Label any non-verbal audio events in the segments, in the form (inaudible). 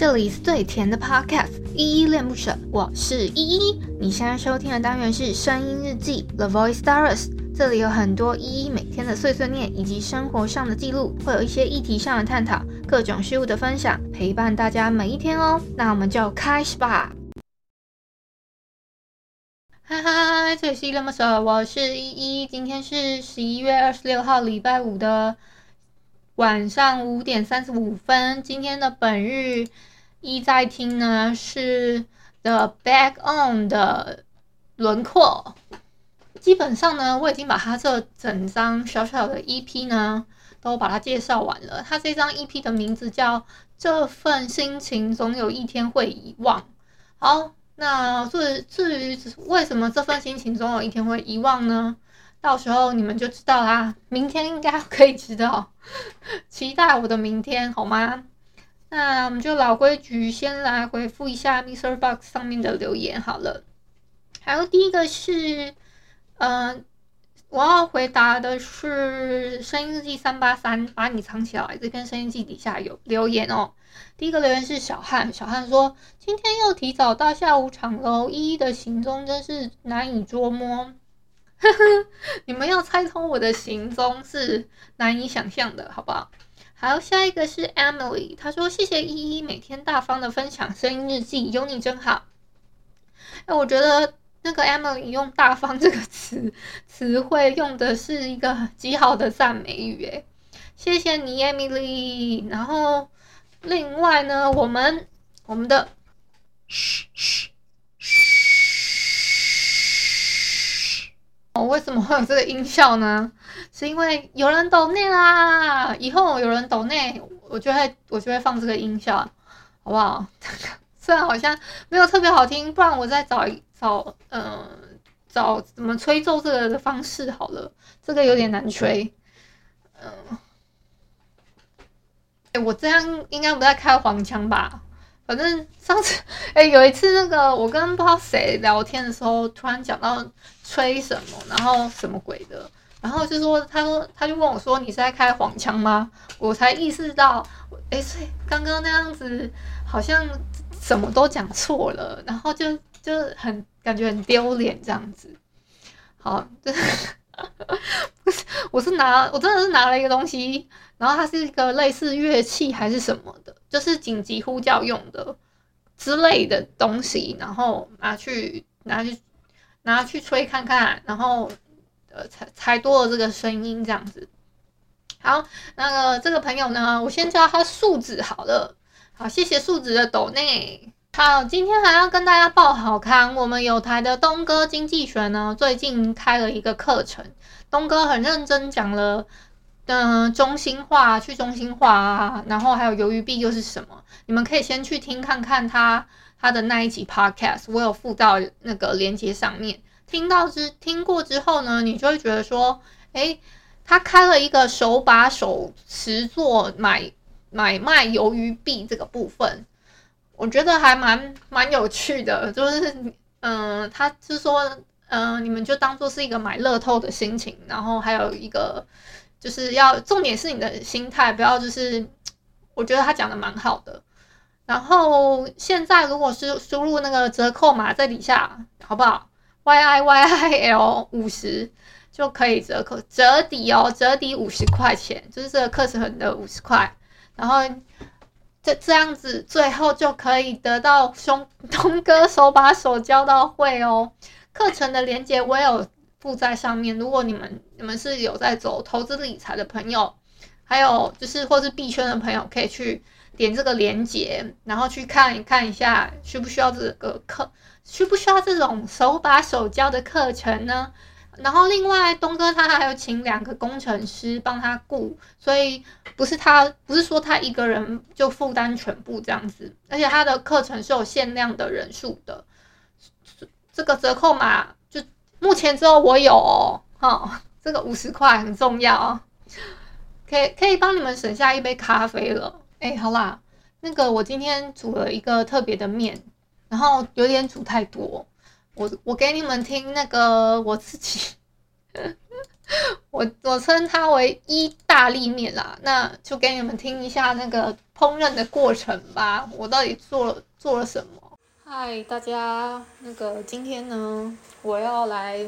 这里是最甜的 Podcast，依依恋不舍，我是依依。你现在收听的单元是声音日记 The Voice Diaries，这里有很多依依每天的碎碎念以及生活上的记录，会有一些议题上的探讨，各种事物的分享，陪伴大家每一天哦。那我们就开始吧。嗨嗨，这里是依依恋不舍，我是依依。今天是十一月二十六号，礼拜五的晚上五点三十五分。今天的本日。一在听呢是 The Back On 的轮廓，基本上呢我已经把它这整张小小的 EP 呢都把它介绍完了。它这张 EP 的名字叫《这份心情总有一天会遗忘》。好，那至至于为什么这份心情总有一天会遗忘呢？到时候你们就知道啦。明天应该可以知道，期待我的明天好吗？那我们就老规矩，先来回复一下 MixerBox 上面的留言好了。还有第一个是，嗯、我要回答的是声音日记三八三，把你藏起来。这篇声音记底下有留言哦。第一个留言是小汉，小汉说今天又提早到下午场喽，依依的行踪真是难以捉摸。呵呵，你们要猜通我的行踪是难以想象的，好不好？好，下一个是 Emily，她说：“谢谢依依每天大方的分享声音日记，有你真好。”哎，我觉得那个 Emily 用“大方”这个词词汇用的是一个极好的赞美语，哎，谢谢你，Emily。然后另外呢，我们我们的嘘嘘嘘，哦，为什么会有这个音效呢？(laughs) 是因为有人抖内啦，以后有人抖内，我就会我就会放这个音效，好不好？(laughs) 虽然好像没有特别好听，不然我再找一找，嗯、找怎么吹奏这个的方式好了。这个有点难吹，嗯、呃，哎，我这样应该不在开黄腔吧？反正上次，哎，有一次那个我跟不知道谁聊天的时候，突然讲到吹什么，然后什么鬼的。然后就说，他说，他就问我说：“你是在开黄腔吗？”我才意识到，哎，刚刚那样子好像什么都讲错了，然后就就很感觉很丢脸这样子。好，就是，(laughs) 我是拿，我真的是拿了一个东西，然后它是一个类似乐器还是什么的，就是紧急呼叫用的之类的东西，然后拿去拿去拿去吹看看，然后。呃，才才多了这个声音这样子。好，那个这个朋友呢，我先叫他树子好了。好，谢谢树子的抖内。好，今天还要跟大家报好康，我们有台的东哥经济学呢，最近开了一个课程。东哥很认真讲了，嗯、呃，中心化、去中心化啊，然后还有鱿鱼币又是什么？你们可以先去听看看他他的那一集 podcast，我有附到那个链接上面。听到之听过之后呢，你就会觉得说，诶，他开了一个手把手实作买买卖鱿鱼币这个部分，我觉得还蛮蛮有趣的。就是，嗯、他是说，嗯、你们就当做是一个买乐透的心情，然后还有一个就是要重点是你的心态，不要就是，我觉得他讲的蛮好的。然后现在如果是输入那个折扣码在底下，好不好？Y I Y I L 五十就可以折扣折抵哦，折抵五十块钱，就是这个课程的五十块。然后这这样子，最后就可以得到兄东哥手把手教到会哦。课程的链接我也有附在上面，如果你们你们是有在走投资理财的朋友，还有就是或是币圈的朋友，可以去点这个链接，然后去看一看一下需不需要这个课。需不需要这种手把手教的课程呢？然后另外东哥他还有请两个工程师帮他顾，所以不是他不是说他一个人就负担全部这样子，而且他的课程是有限量的人数的。这个折扣码就目前只有我有哦，哦这个五十块很重要，可以可以帮你们省下一杯咖啡了。哎，好啦，那个我今天煮了一个特别的面。然后有点煮太多，我我给你们听那个 (laughs) 我自己，我我称它为意大利面啦，那就给你们听一下那个烹饪的过程吧，我到底做了做了什么？嗨，大家，那个今天呢，我要来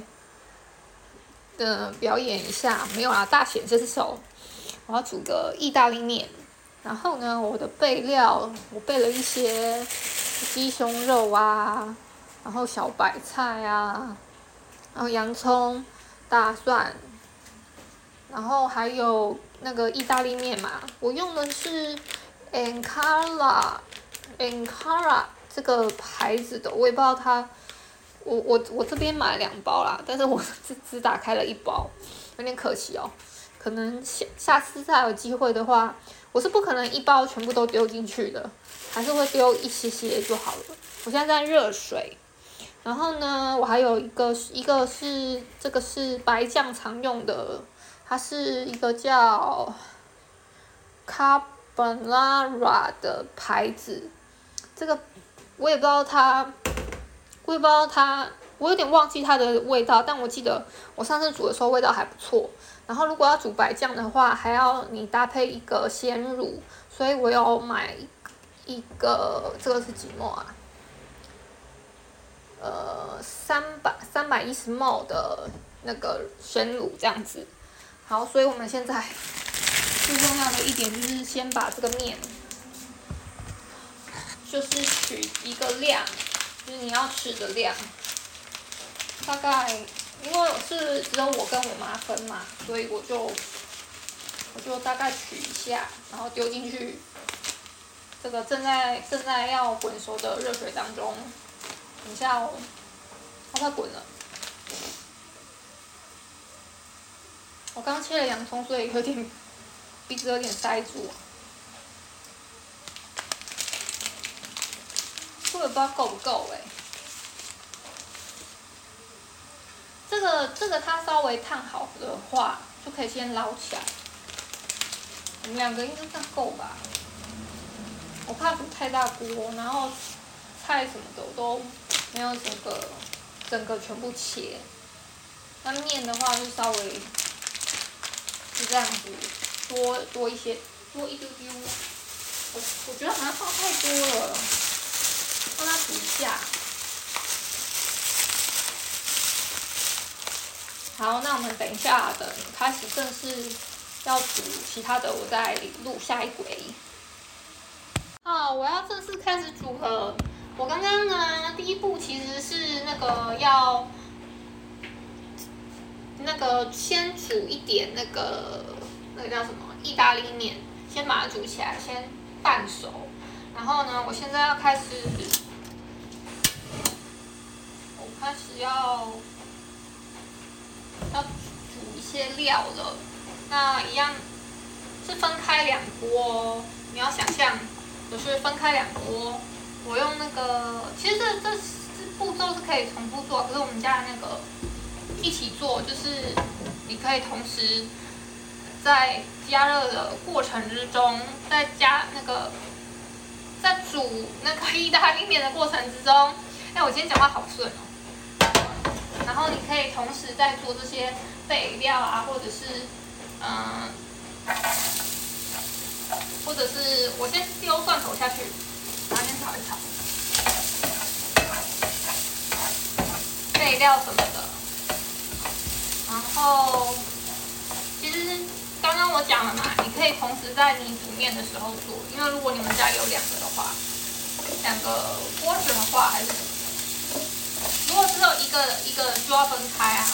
的表演一下，没有啊，大显身手，我要煮个意大利面。然后呢，我的备料我备了一些鸡胸肉啊，然后小白菜啊，然后洋葱、大蒜，然后还有那个意大利面嘛，我用的是 Ancala Ancala 这个牌子的，我也不知道它，我我我这边买了两包啦，但是我只只打开了一包，有点可惜哦，可能下下次再有机会的话。我是不可能一包全部都丢进去的，还是会丢一些些就好了。我现在在热水，然后呢，我还有一个，一个是这个是白酱常用的，它是一个叫 Carbonara 的牌子，这个我也不知道它，我也不知道它，我有点忘记它的味道，但我记得我上次煮的时候味道还不错。然后如果要煮白酱的话，还要你搭配一个鲜乳，所以我有买一个，这个是几墨啊？呃，三百三百一十 ml 的那个鲜乳这样子。好，所以我们现在最重要的一点就是先把这个面，就是取一个量，就是你要吃的量，大概。因为是只有我跟我妈分嘛，所以我就我就大概取一下，然后丢进去这个正在正在要滚熟的热水当中。等一下哦，它快滚了。我刚切了洋葱，所以有点 (laughs) 鼻子有点塞住。我也不知道够不够哎。这个这个它稍微烫好的话，就可以先捞起来。我们两个应该算够吧？我怕煮太大锅，然后菜什么的我都没有整个整个全部切。那面的话就稍微是这样子，多多一些，多一丢丢。我我觉得好像放太多了，让它煮一下。好，那我们等一下，等开始正式要煮其他的，我再录下一回。好，我要正式开始组合。我刚刚呢，第一步其实是那个要那个先煮一点那个那个叫什么意大利面，先把它煮起来，先半熟。然后呢，我现在要开始，我开始要。要煮一些料了，那一样是分开两锅哦。你要想象，就是分开两锅。我用那个，其实这这步骤是可以重复做，可是我们家的那个一起做，就是你可以同时在加热的过程之中，在加那个在煮那个意大利面的过程之中，哎，我今天讲话好顺哦。然后你可以同时在做这些备料啊，或者是，嗯，或者是我先丢蒜头下去，然后先炒一炒，备料什么的。然后，其实刚刚我讲了嘛，你可以同时在你煮面的时候做，因为如果你们家有两个的话，两个锅子的话还是。如果只有一个一个就要分开啊，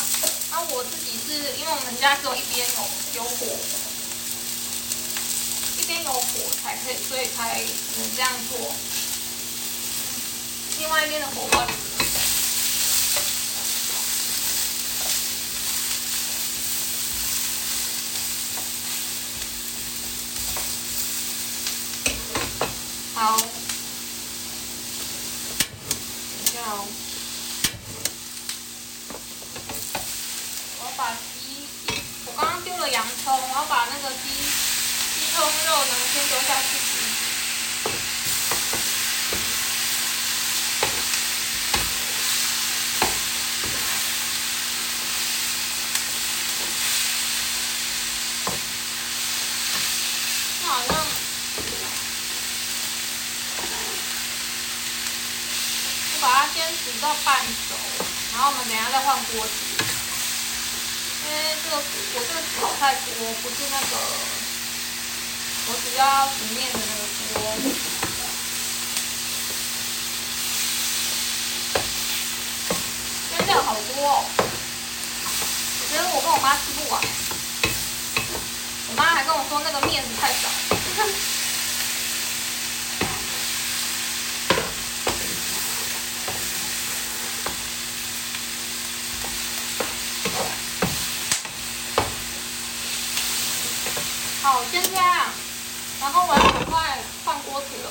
那我自己是因为我们家只有一边有有火，先有火才可以，所以才能这样做。另外一边的火关。好。等一下哦。洋葱，然后把那个鸡鸡胸肉呢先丢下去。那好像先煮到半熟，然后我们等一下再换锅子。因为这个我这个炒菜锅不是那个我主要煮面的那个锅，因为料好多哦，我觉得我跟我妈吃不完，我妈还跟我说那个面子太少。好，先这样，然后我要赶快换锅子了，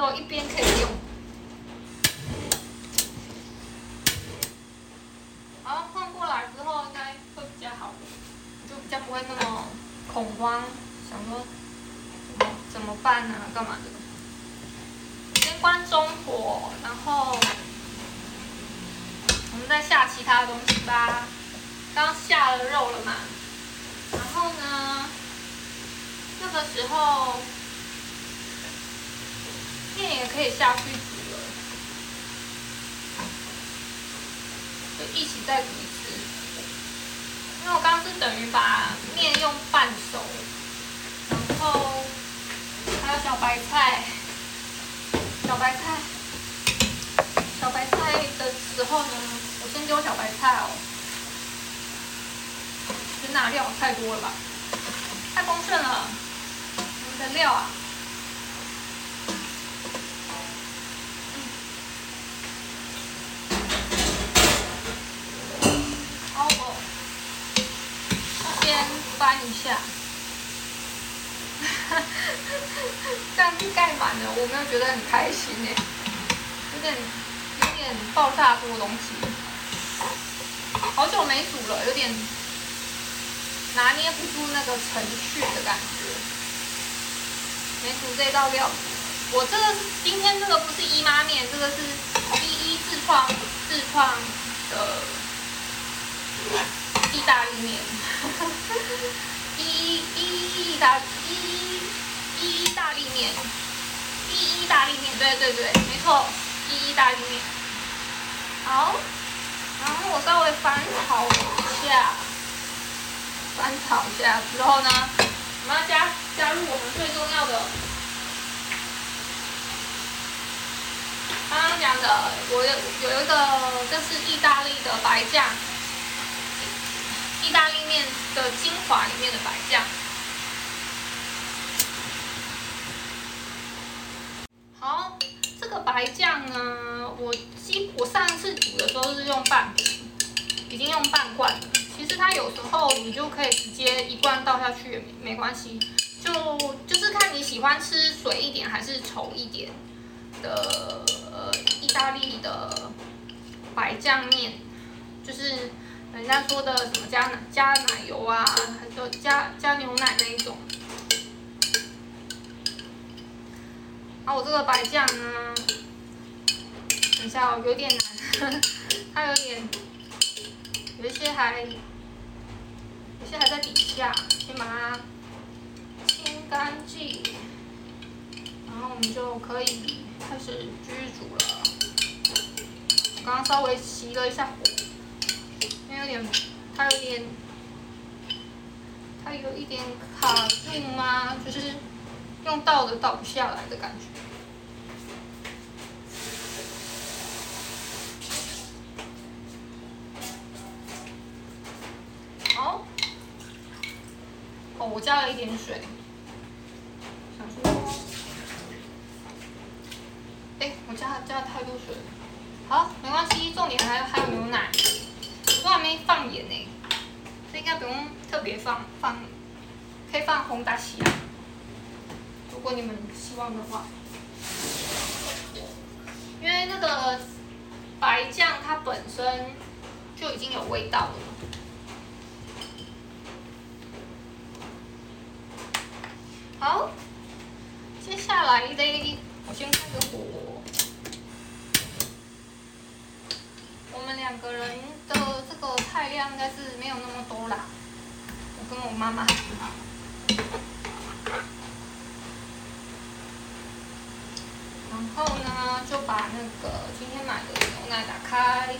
后一边可以用，然后换过来之后应该会比较好，就比较不会那么恐慌，想说怎么办呢？干嘛的？先关中火，然后我们再下其他的东西吧。刚下了肉了嘛，然后呢？这个时候。面也可以下去煮了，就一起再煮一次。因为我刚刚是等于把面用半熟，然后还有小白菜。小白菜，小白菜的时候呢，我先丢小白菜哦。这拿料太多了吧？太丰盛了。我们的料啊。翻一下，(laughs) 这样子盖满了，我没有觉得很开心哎，有点有点爆炸多东西，好久没煮了，有点拿捏不住那个程序的感觉，没煮这道料。我这个今天这个不是姨妈面，这个是一一自创自创的意大利面。一一意大一一意大利面，一意大利面，对对对，没错，一意大利面。好，然后我稍微翻炒一下，翻炒一下之后呢，我们要加加入我们最重要的，刚刚讲的，我有有一个，这是意大利的白酱。意大利面的精华里面的白酱，好，这个白酱呢，我基我上次煮的时候是用半瓶，已经用半罐了。其实它有时候你就可以直接一罐倒下去也没关系，就就是看你喜欢吃水一点还是稠一点的意大利的白酱面，就是。人家说的什么加奶加奶油啊，还是加加牛奶那一种。啊，我这个白酱呢，等一下哦，有点难，它有点，有一些还，有些还在底下，先把它清干净，然后我们就可以开始继续煮了。我刚刚稍微熄了一下火。有点，它有点，它有一点卡住吗？就是用倒的倒不下来的感觉。好，哦，我加了一点水，哎，我加加太多水。好，没关系，重点还还有牛奶。我还没放盐呢，这应该不用特别放放，可以放红达西啊，如果你们希望的话。因为那个白酱它本身就已经有味道了。好，接下来的，我先开个火。我们两个人的这个菜量应该是没有那么多啦。我跟我妈妈。然后呢，就把那个今天买的牛奶打开，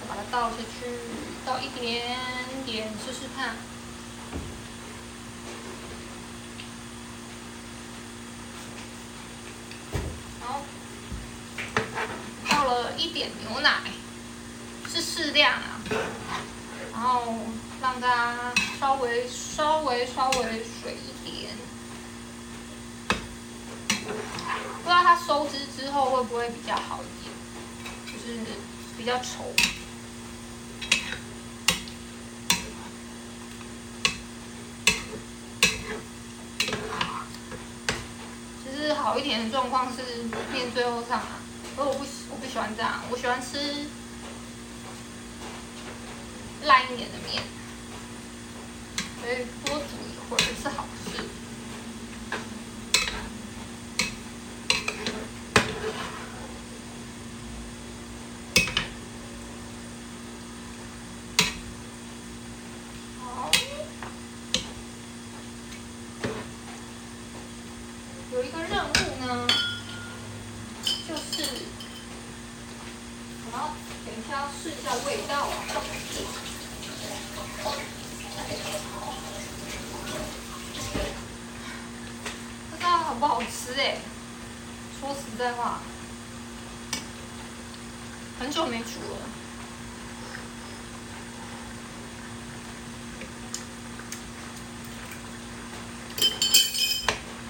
我把它倒下去，倒一点点试试看。一点牛奶是适量啊，然后让它稍微稍微稍微水一点，不知道它收汁之后会不会比较好一点，就是比较稠。其实好一点的状况是面最后上啊。而我不喜我不喜欢这样，我喜欢吃烂一点的面，所以多煮一会儿是好事。好，有一个任务呢。就是我要试一下味道啊，不知道好不好吃哎。说实在话，很久没煮了。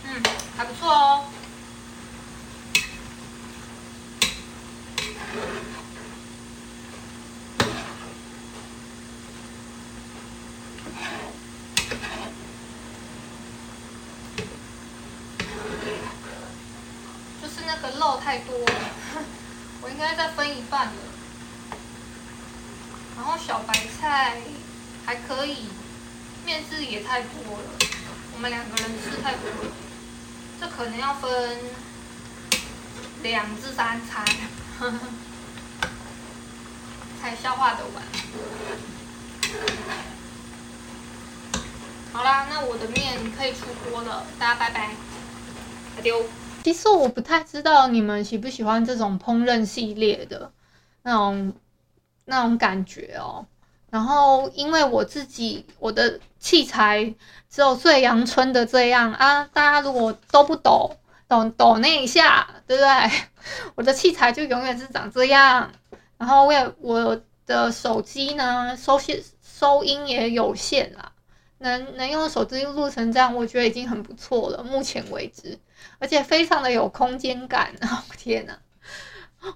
嗯，还不错哦。肉太多了，(laughs) 我应该再分一半了。然后小白菜还可以，面质也太多了，我们两个人吃太多了，这可能要分两至三餐，(laughs) 才消化得完。好啦，那我的面可以出锅了，大家拜拜，阿丢。其实我不太知道你们喜不喜欢这种烹饪系列的那种那种感觉哦。然后因为我自己我的器材只有最阳春的这样啊，大家如果都不抖抖抖那一下，对不对？我的器材就永远是长这样。然后我也我的手机呢，收线收音也有限啦。能能用手机录成这样，我觉得已经很不错了。目前为止，而且非常的有空间感。(laughs) 啊天哪，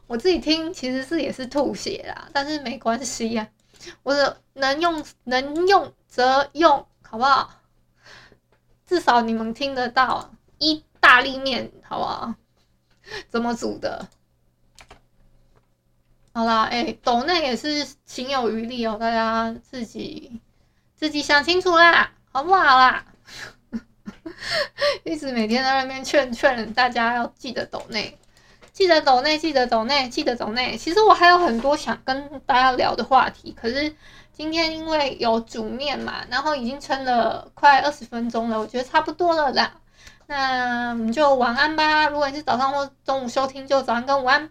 我自己听其实是也是吐血啦，但是没关系呀、啊。我的能用能用则用，好不好？至少你们听得到意大利面，好不好？怎么煮的？好啦，哎、欸，抖内也是情有余力哦，大家自己。自己想清楚啦，好不好啦？(laughs) 一直每天在那边劝劝大家要记得抖内，记得抖内，记得抖内，记得抖内。其实我还有很多想跟大家聊的话题，可是今天因为有煮面嘛，然后已经撑了快二十分钟了，我觉得差不多了啦。那我们就晚安吧。如果你是早上或中午收听，就早安跟午安。